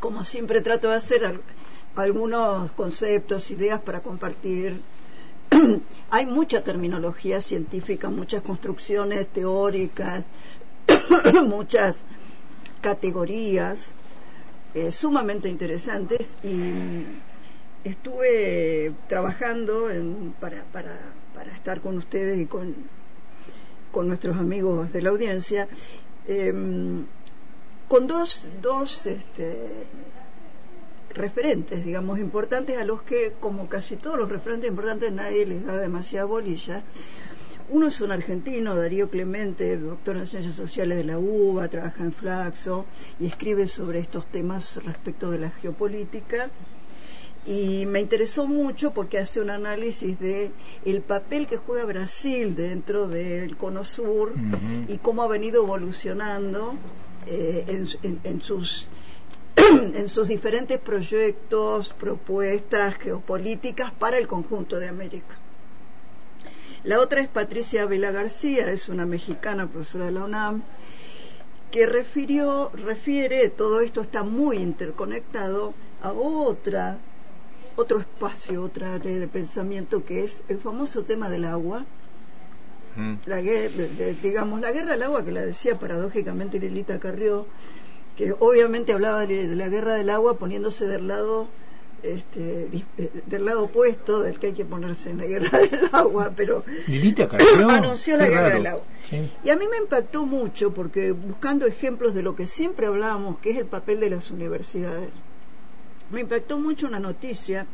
como siempre trato de hacer algunos conceptos, ideas para compartir. Hay mucha terminología científica, muchas construcciones teóricas, muchas categorías eh, sumamente interesantes y estuve trabajando para, estar con ustedes y con, con nuestros amigos de la audiencia em, con dos, dos este, referentes, digamos, importantes a los que, como casi todos los referentes importantes, nadie les da demasiada bolilla. Uno es un argentino, Darío Clemente, doctor en Ciencias Sociales de la UBA, trabaja en Flaxo y escribe sobre estos temas respecto de la geopolítica. Y me interesó mucho porque hace un análisis de el papel que juega Brasil dentro del Cono Sur y cómo ha venido evolucionando eh, en, sus en sus diferentes proyectos, propuestas geopolíticas para el conjunto de América. La otra es Patricia Vela García, es una mexicana profesora de la UNAM, que refirió, refiere, todo esto está muy interconectado a otra, otro espacio, otra área de pensamiento que es el famoso tema del agua, mm. la digamos, la guerra del agua que la decía paradójicamente Lilita Carrió, que obviamente hablaba de la guerra del agua poniéndose del lado este, eh, del lado opuesto del que hay que ponerse en la guerra del agua, pero anunció la guerra del agua. Y a mí me impactó mucho porque buscando ejemplos de lo que siempre hablábamos, que es el papel de las universidades, me impactó mucho una noticia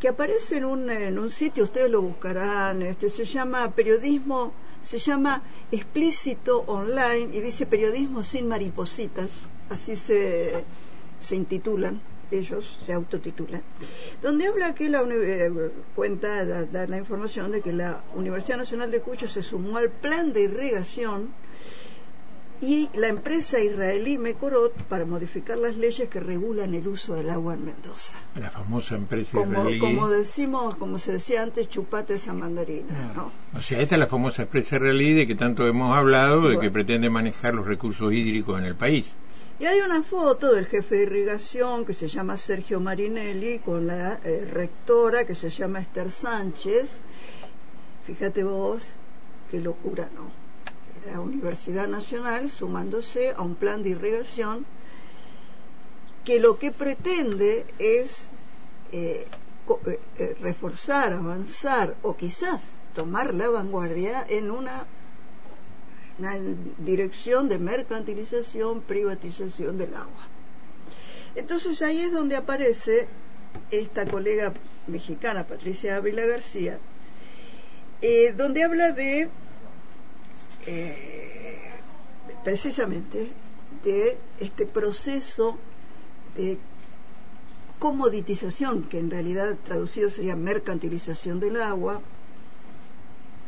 que aparece en un, en un sitio, ustedes lo buscarán, este, se llama periodismo, se llama explícito online y dice periodismo sin maripositas, así se, se intitulan ellos se autotitulan, donde habla que la eh, cuenta, da, la información de que la Universidad Nacional de Cuyo se sumó al plan de irrigación y la empresa israelí Mekorot para modificar las leyes que regulan el uso del agua en Mendoza. La famosa empresa como, israelí. Como decimos, como se decía antes, chupate esa mandarina. Ah. O sea, esta es la famosa empresa israelí de que tanto hemos hablado, de que pretende manejar los recursos hídricos en el país. Y hay una foto del jefe de irrigación que se llama Sergio Marinelli con la eh, rectora que se llama Esther Sánchez. Fíjate vos, qué locura, ¿no? La Universidad Nacional sumándose a un plan de irrigación que lo que pretende es eh, eh, reforzar, avanzar o quizás tomar la vanguardia en una dirección de mercantilización, privatización del agua. Entonces ahí es donde aparece esta colega mexicana, Patricia Ávila García, eh, donde habla de eh, precisamente de este proceso de comoditización, que en realidad traducido sería mercantilización del agua,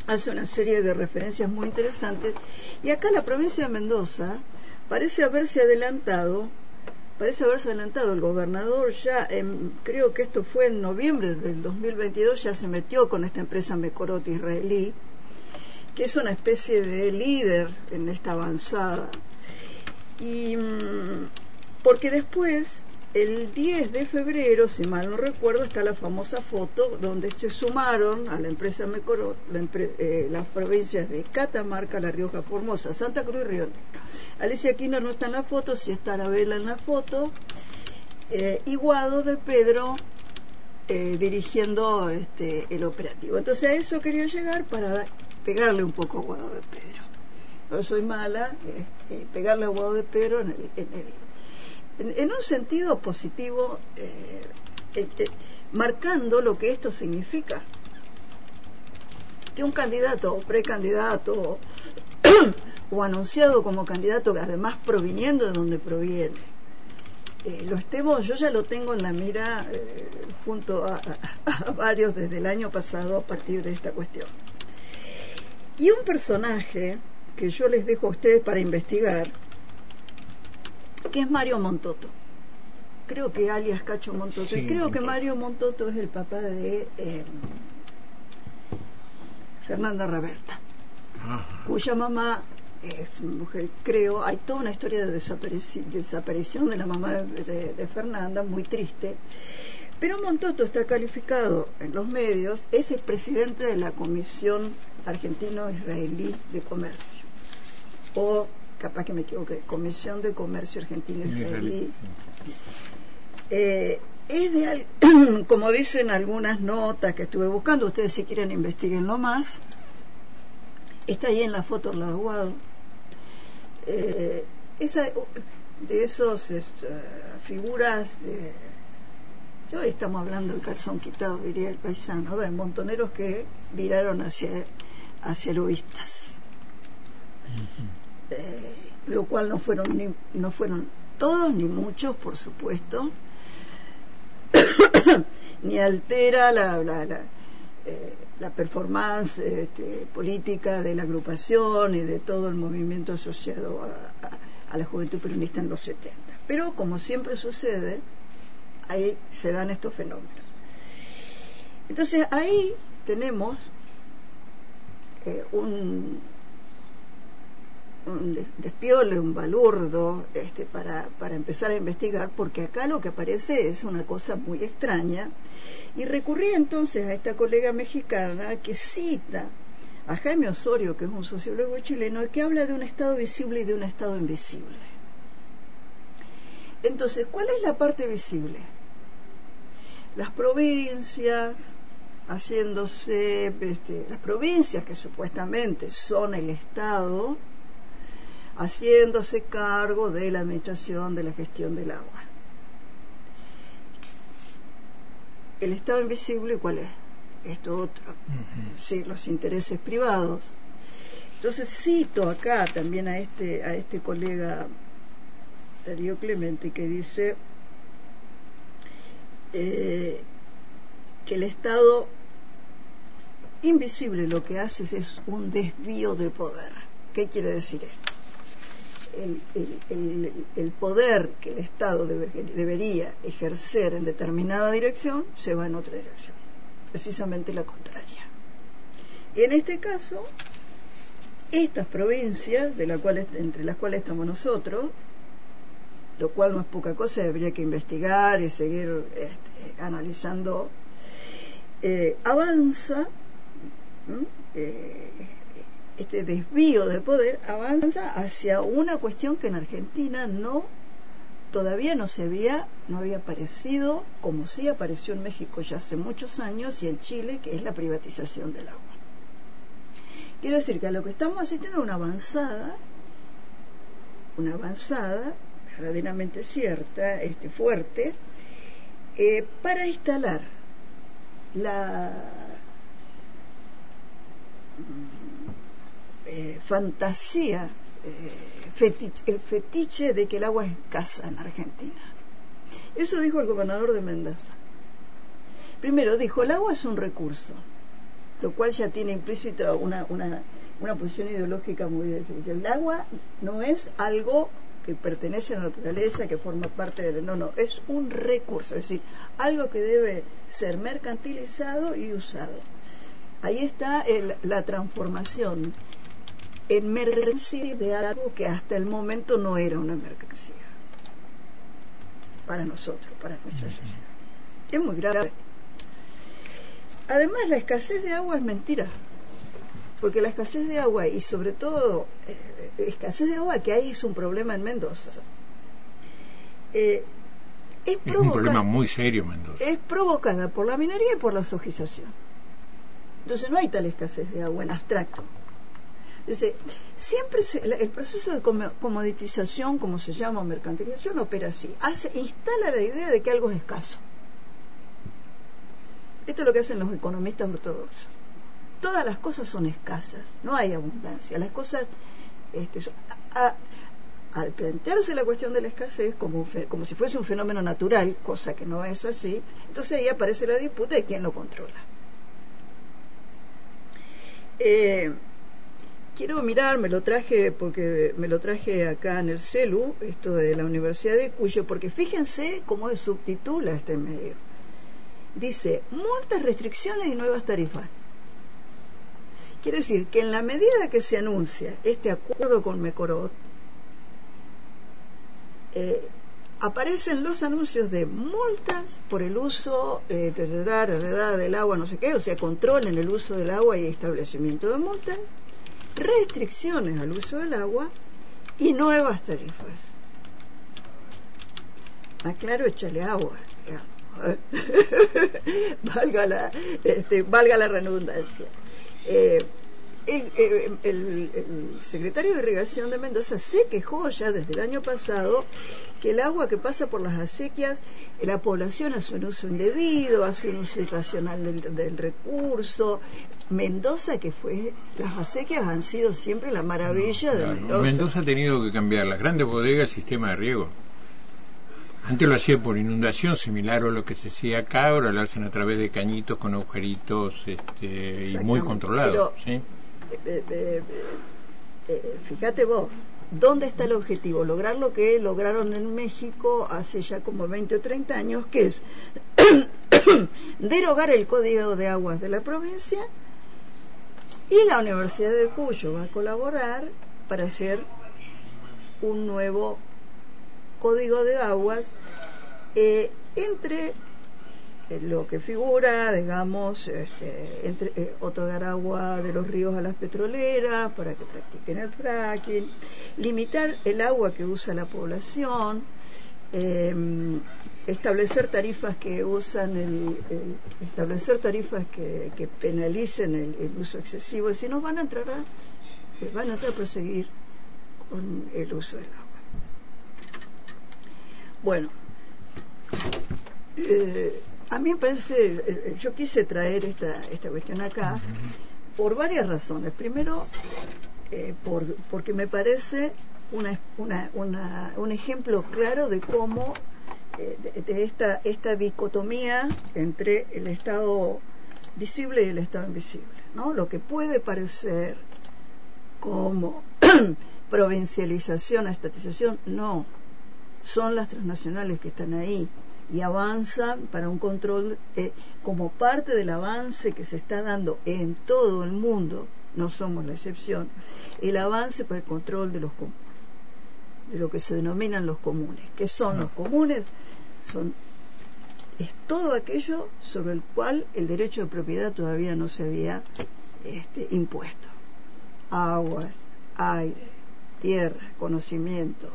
hace una serie de referencias muy interesantes. Y acá la provincia de Mendoza parece haberse adelantado, parece haberse adelantado. El gobernador ya, creo que esto fue en noviembre del 2022, ya se metió con esta empresa Mecorot israelí, que es una especie de líder en esta avanzada. Y mm, porque después el 10 de febrero, si mal no recuerdo, está la famosa foto donde se sumaron a la empresa Mecorot eh, las provincias de Catamarca, La Rioja, Formosa, Santa Cruz y Río Negro. Alicia Aquino no está en la foto, sí está Arabela en la foto, eh, y Guado de Pedro eh, dirigiendo este, el operativo. Entonces a eso quería llegar para pegarle un poco a Guado de Pedro. No soy mala, este, pegarle a Guado de Pedro en el, en el en, un sentido positivo, eh, este, marcando lo que esto significa. Que un candidato o precandidato o anunciado como candidato, además proviniendo de donde proviene, eh, lo estemos, yo ya lo tengo en la mira eh, junto a, varios desde el año pasado a partir de esta cuestión. Y un personaje que yo les dejo a ustedes para investigar, que es Mario Montoto. Creo que alias Cacho Montoto. creo que Mario Montoto es el papá de eh, Fernanda Raberta, cuya mamá es mujer, creo, hay toda una historia de desaparición de la mamá de, Fernanda, muy triste. Pero Montoto está calificado en los medios, es el presidente de la Comisión Argentino-Israelí de Comercio, o capaz que me equivoque, Comisión de Comercio Argentino-Israelí. Eh, es de, como dicen algunas notas que estuve buscando, ustedes si quieren investiguenlo más, está ahí en la foto la Aguado eh, esa, de esos figuras, yo hoy estamos hablando del calzón quitado, diría el paisano, de montoneros que viraron hacia, hacia lobistas. Eh, lo cual no fueron, ni, no fueron todos ni muchos, por supuesto, ni altera la, la, la, eh, la performance este, política de la agrupación y de todo el movimiento asociado a, la juventud peronista en los 70. Pero como siempre sucede, ahí se dan estos fenómenos. Entonces ahí tenemos eh, un, un despiole, un balurdo, este, para, para empezar a investigar, porque acá lo que aparece es una cosa muy extraña. Y recurrí entonces a esta colega mexicana que cita a Jaime Osorio, que es un sociólogo chileno, que habla de un estado visible y de un estado invisible. Entonces, ¿cuál es la parte visible? Las provincias, haciéndose, este, las provincias que supuestamente son el Estado, haciéndose cargo de la administración de la gestión del agua. El Estado invisible, ¿cuál es? Esto otro, sí, los intereses privados. Entonces cito acá también a este, a este colega Darío Clemente que dice eh, que el Estado invisible lo que hace es un desvío de poder. ¿Qué quiere decir esto? el, poder que el Estado debería ejercer en determinada dirección se va en otra dirección, precisamente la contraria. Y en este caso, estas provincias, de la cual, entre las cuales estamos nosotros, lo cual no es poca cosa, habría que investigar y seguir este, analizando, eh, avanza este desvío del poder avanza hacia una cuestión que en Argentina no todavía no se había no había aparecido como sí apareció en México ya hace muchos años y en Chile que es la privatización del agua. Quiero decir que a lo que estamos asistiendo es una avanzada una avanzada verdaderamente cierta este fuerte eh, para instalar la eh, fantasía, eh, el fetiche de que el agua es escasa en Argentina. Eso dijo el gobernador de Mendoza. Primero dijo, el agua es un recurso, lo cual ya tiene implícita una, una, una posición ideológica muy difícil. El agua no es algo que pertenece a la naturaleza, que forma parte del... No, no, es un recurso, es decir, algo que debe ser mercantilizado y usado. Ahí está el, la transformación en mercancía de algo que hasta el momento no era una mercancía para nosotros, para nuestra sociedad. Es muy grave. Además, la escasez de agua es mentira, porque la escasez de agua y sobre todo eh, escasez de agua que hay es un problema en Mendoza. Eh, es, es un problema muy serio, Mendoza. Es provocada por la minería y por la sojización. Entonces no hay tal escasez de agua en abstracto siempre el proceso de comoditización, como se llama, mercantilización, opera así. Hace, instala la idea de que algo es escaso. Esto es lo que hacen los economistas ortodoxos. Todas las cosas son escasas, no hay abundancia. Las cosas, este, al plantearse la cuestión de la escasez como, como si fuese un fenómeno natural, cosa que no es así, entonces ahí aparece la disputa de quién lo controla. Eh, quiero mirar, me lo traje porque me lo traje acá en el CELU, esto de la Universidad de Cuyo, porque fíjense cómo subtitula este medio. Dice, multas, restricciones y nuevas tarifas. Quiere decir que en la medida que se anuncia este acuerdo con Mecorot, eh, aparecen los anuncios de multas por el uso eh, del agua, no sé qué, o sea, control en el uso del agua y establecimiento de multas, restricciones al uso del agua y nuevas tarifas. Más claro, échale agua. valga, la, este, valga la redundancia. Eh, el, secretario de Irrigación de Mendoza se quejó ya desde el año pasado que el agua que pasa por las acequias, la población hace un uso indebido, hace un uso irracional del, recurso. Mendoza, que fue, las acequias han sido siempre la maravilla de Mendoza. Mendoza ha tenido que cambiar las grandes bodegas, el sistema de riego. Antes lo hacía por inundación, similar a lo que se hacía acá, ahora lo hacen a través de cañitos con agujeritos este, y muy controlados. ¿sí? Eh, eh, eh, fíjate vos, ¿dónde está el objetivo? Lograr lo que lograron en México hace ya como 20 o 30 años, que es derogar el Código de Aguas de la provincia y la Universidad de Cuyo va a colaborar para hacer un nuevo Código de Aguas entre lo que figura, digamos, este, entre, eh, otorgar agua de los ríos a las petroleras para que practiquen el fracking, limitar el agua que usa la población, em, establecer tarifas que usan establecer tarifas que, penalicen el, uso excesivo, si no van a entrar a, van a entrar a proseguir con el uso del agua. Bueno, eh, a mí me parece, eh, eh, yo quise traer esta, esta cuestión acá por varias razones. Primero, eh, por, porque me parece una, una, una, un ejemplo claro de cómo, de, esta, esta dicotomía entre el Estado visible y el Estado invisible. ¿no? Lo que puede parecer como provincialización, estatización, no. Son las transnacionales que están ahí y avanzan para un control eh, como parte del avance que se está dando en todo el mundo, no somos la excepción, el avance para el control de los comunes, de lo que se denominan los comunes. ¿Qué son los comunes? Son es todo aquello sobre el cual el derecho de propiedad todavía no se había este, impuesto. Aguas, aire, tierra, conocimiento,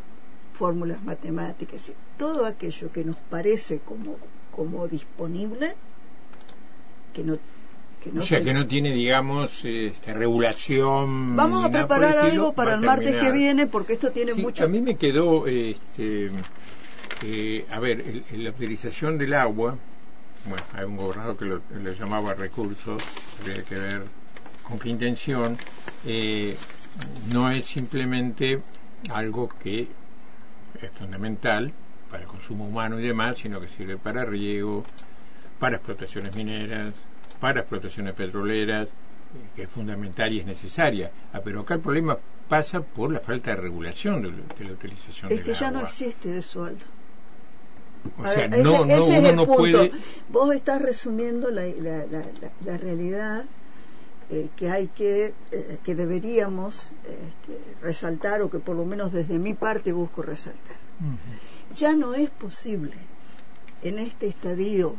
fórmulas matemáticas, todo aquello que nos parece como, como disponible, que no que no o sea, que no tiene, digamos, esta regulación. Vamos a preparar algo para el martes que viene, porque esto tiene mucho. A mí me quedó, este, eh, a ver, la utilización del agua, bueno, hay un gobernador que lo, llamaba recursos, habría que ver con qué intención, eh, no es simplemente algo que es fundamental para el consumo humano y demás, sino que sirve para riego, para explotaciones mineras, para explotaciones petroleras, que es fundamental y es necesaria. Ah, pero acá el problema pasa por la falta de regulación de, la utilización es que ya no existe eso, Aldo. O sea, no, no, uno no puede. Vos estás resumiendo la, la, la, realidad eh, que hay que, eh, que deberíamos este, resaltar o que por lo menos desde mi parte busco resaltar. Ya no es posible en este estadio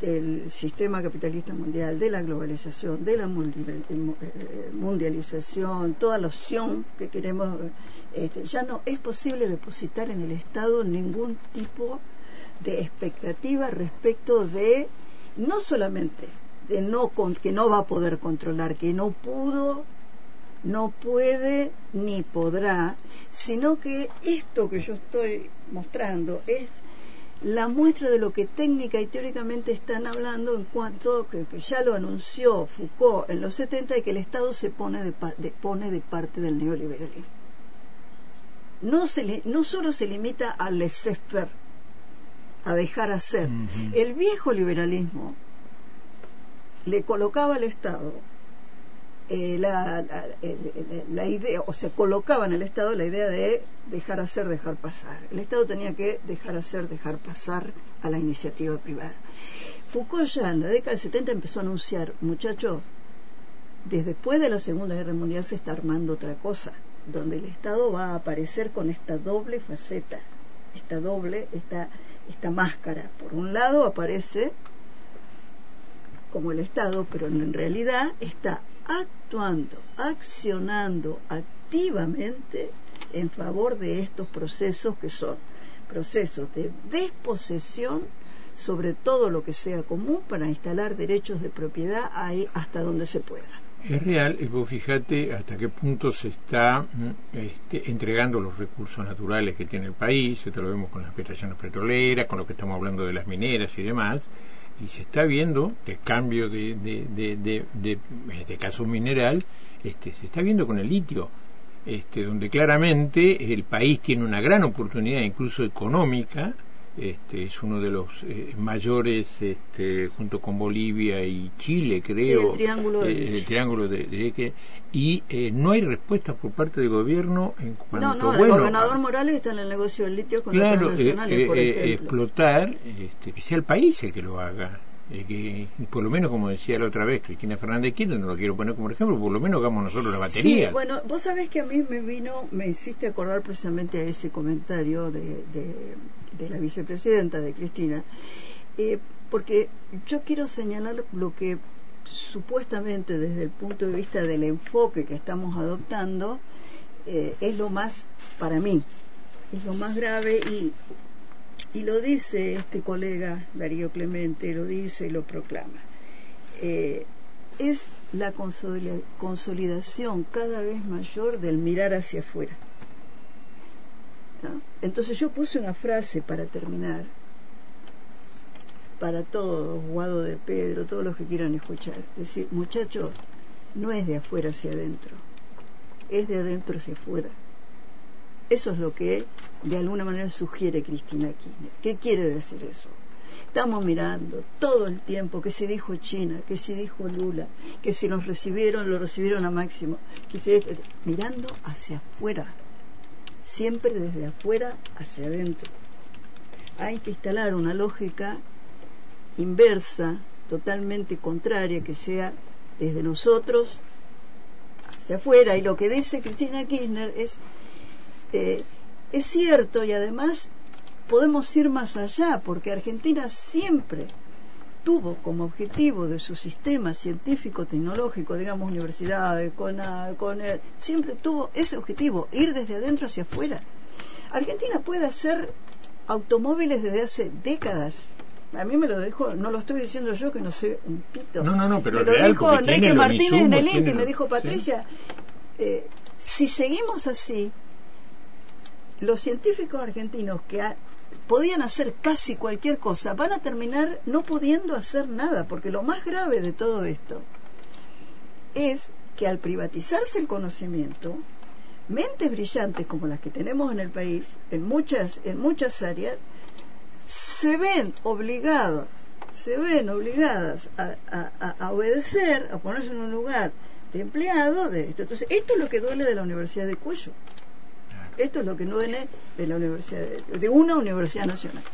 del sistema capitalista mundial, de la globalización, de la eh, mundialización, toda la opción que queremos, este, ya no es posible depositar en el Estado ningún tipo de expectativa respecto de no solamente de no que no va a poder controlar, que no pudo no puede ni podrá, sino que esto que yo estoy mostrando es la muestra de lo que técnica y teóricamente están hablando en cuanto que, ya lo anunció Foucault en los 70 de que el Estado se pone de, pone de parte del neoliberalismo. No, se no solo se limita al laissez-faire, a dejar hacer. El viejo liberalismo le colocaba al Estado eh, la, la, idea, o sea, colocaba en el Estado la idea de dejar hacer, dejar pasar. El Estado tenía que dejar hacer, dejar pasar a la iniciativa privada. Foucault ya en la década del 70 empezó a anunciar, muchachos, desde después de la Segunda Guerra Mundial se está armando otra cosa, donde el Estado va a aparecer con esta doble faceta, esta doble, esta, esta máscara. Por un lado aparece como el Estado, pero en realidad está actuando, accionando activamente en favor de estos procesos que son procesos de desposesión sobre todo lo que sea común para instalar derechos de propiedad ahí hasta donde se pueda. Es real, y vos fíjate hasta qué punto se está mm, este, entregando los recursos naturales que tiene el país, esto lo vemos con las explotaciones petroleras, con lo que estamos hablando de las mineras y demás, y se está viendo el cambio de, de, en este caso mineral, este, se está viendo con el litio, este, donde claramente el país tiene una gran oportunidad incluso económica este, es uno de los eh, mayores este, junto con Bolivia y Chile creo. El triángulo de, eh, el triángulo de, y eh, no hay respuesta por parte del gobierno en cuanto no no bueno, el gobernador Morales está en el negocio del litio con claro, los nacionales por ejemplo. explotar este, que sea el país el que lo haga que por lo menos como decía la otra vez Cristina Fernández Kirchner, no lo quiero poner como ejemplo, por lo menos hagamos nosotros la batería. Sí, bueno, vos sabés que a mí me vino, me hiciste acordar precisamente a ese comentario de, de, la vicepresidenta, de Cristina, eh, porque yo quiero señalar lo que supuestamente desde el punto de vista del enfoque que estamos adoptando eh, es lo más, para mí, es lo más grave y y lo dice este colega Darío Clemente, lo dice y lo proclama. Eh, es la consolidación cada vez mayor del mirar hacia afuera. Entonces yo puse una frase para terminar, para todos, Guado de Pedro, todos los que quieran escuchar. Decir, muchachos, no es de afuera hacia adentro, es de adentro hacia afuera. Eso es lo que de alguna manera sugiere Cristina Kirchner. ¿Qué quiere decir eso? Estamos mirando todo el tiempo que se dijo China, que se dijo Lula, que si nos recibieron, lo recibieron a máximo, que se, mirando hacia afuera, siempre desde afuera hacia adentro. Hay que instalar una lógica inversa, totalmente contraria, que sea desde nosotros hacia afuera. Y lo que dice Cristina Kirchner es eh, es cierto y además podemos ir más allá porque Argentina siempre tuvo como objetivo de su sistema científico tecnológico digamos universidades con, con siempre tuvo ese objetivo ir desde adentro hacia afuera. Argentina puede hacer automóviles desde hace décadas. A mí me lo dijo, no lo estoy diciendo yo que no sé un pito. No, no, no, pero me lo dijo Enrique Martínez en el INTI, me dijo Patricia, eh, si seguimos así, los científicos argentinos que podían hacer casi cualquier cosa van a terminar no pudiendo hacer nada, porque lo más grave de todo esto es que al privatizarse el conocimiento, mentes brillantes como las que tenemos en el país, en muchas, en muchas áreas, se ven obligados, se ven obligadas a, obedecer, a ponerse en un lugar de empleado de esto. Entonces, esto es lo que duele de la Universidad de Cuyo. Esto es lo que no viene de la universidad, de una universidad nacional.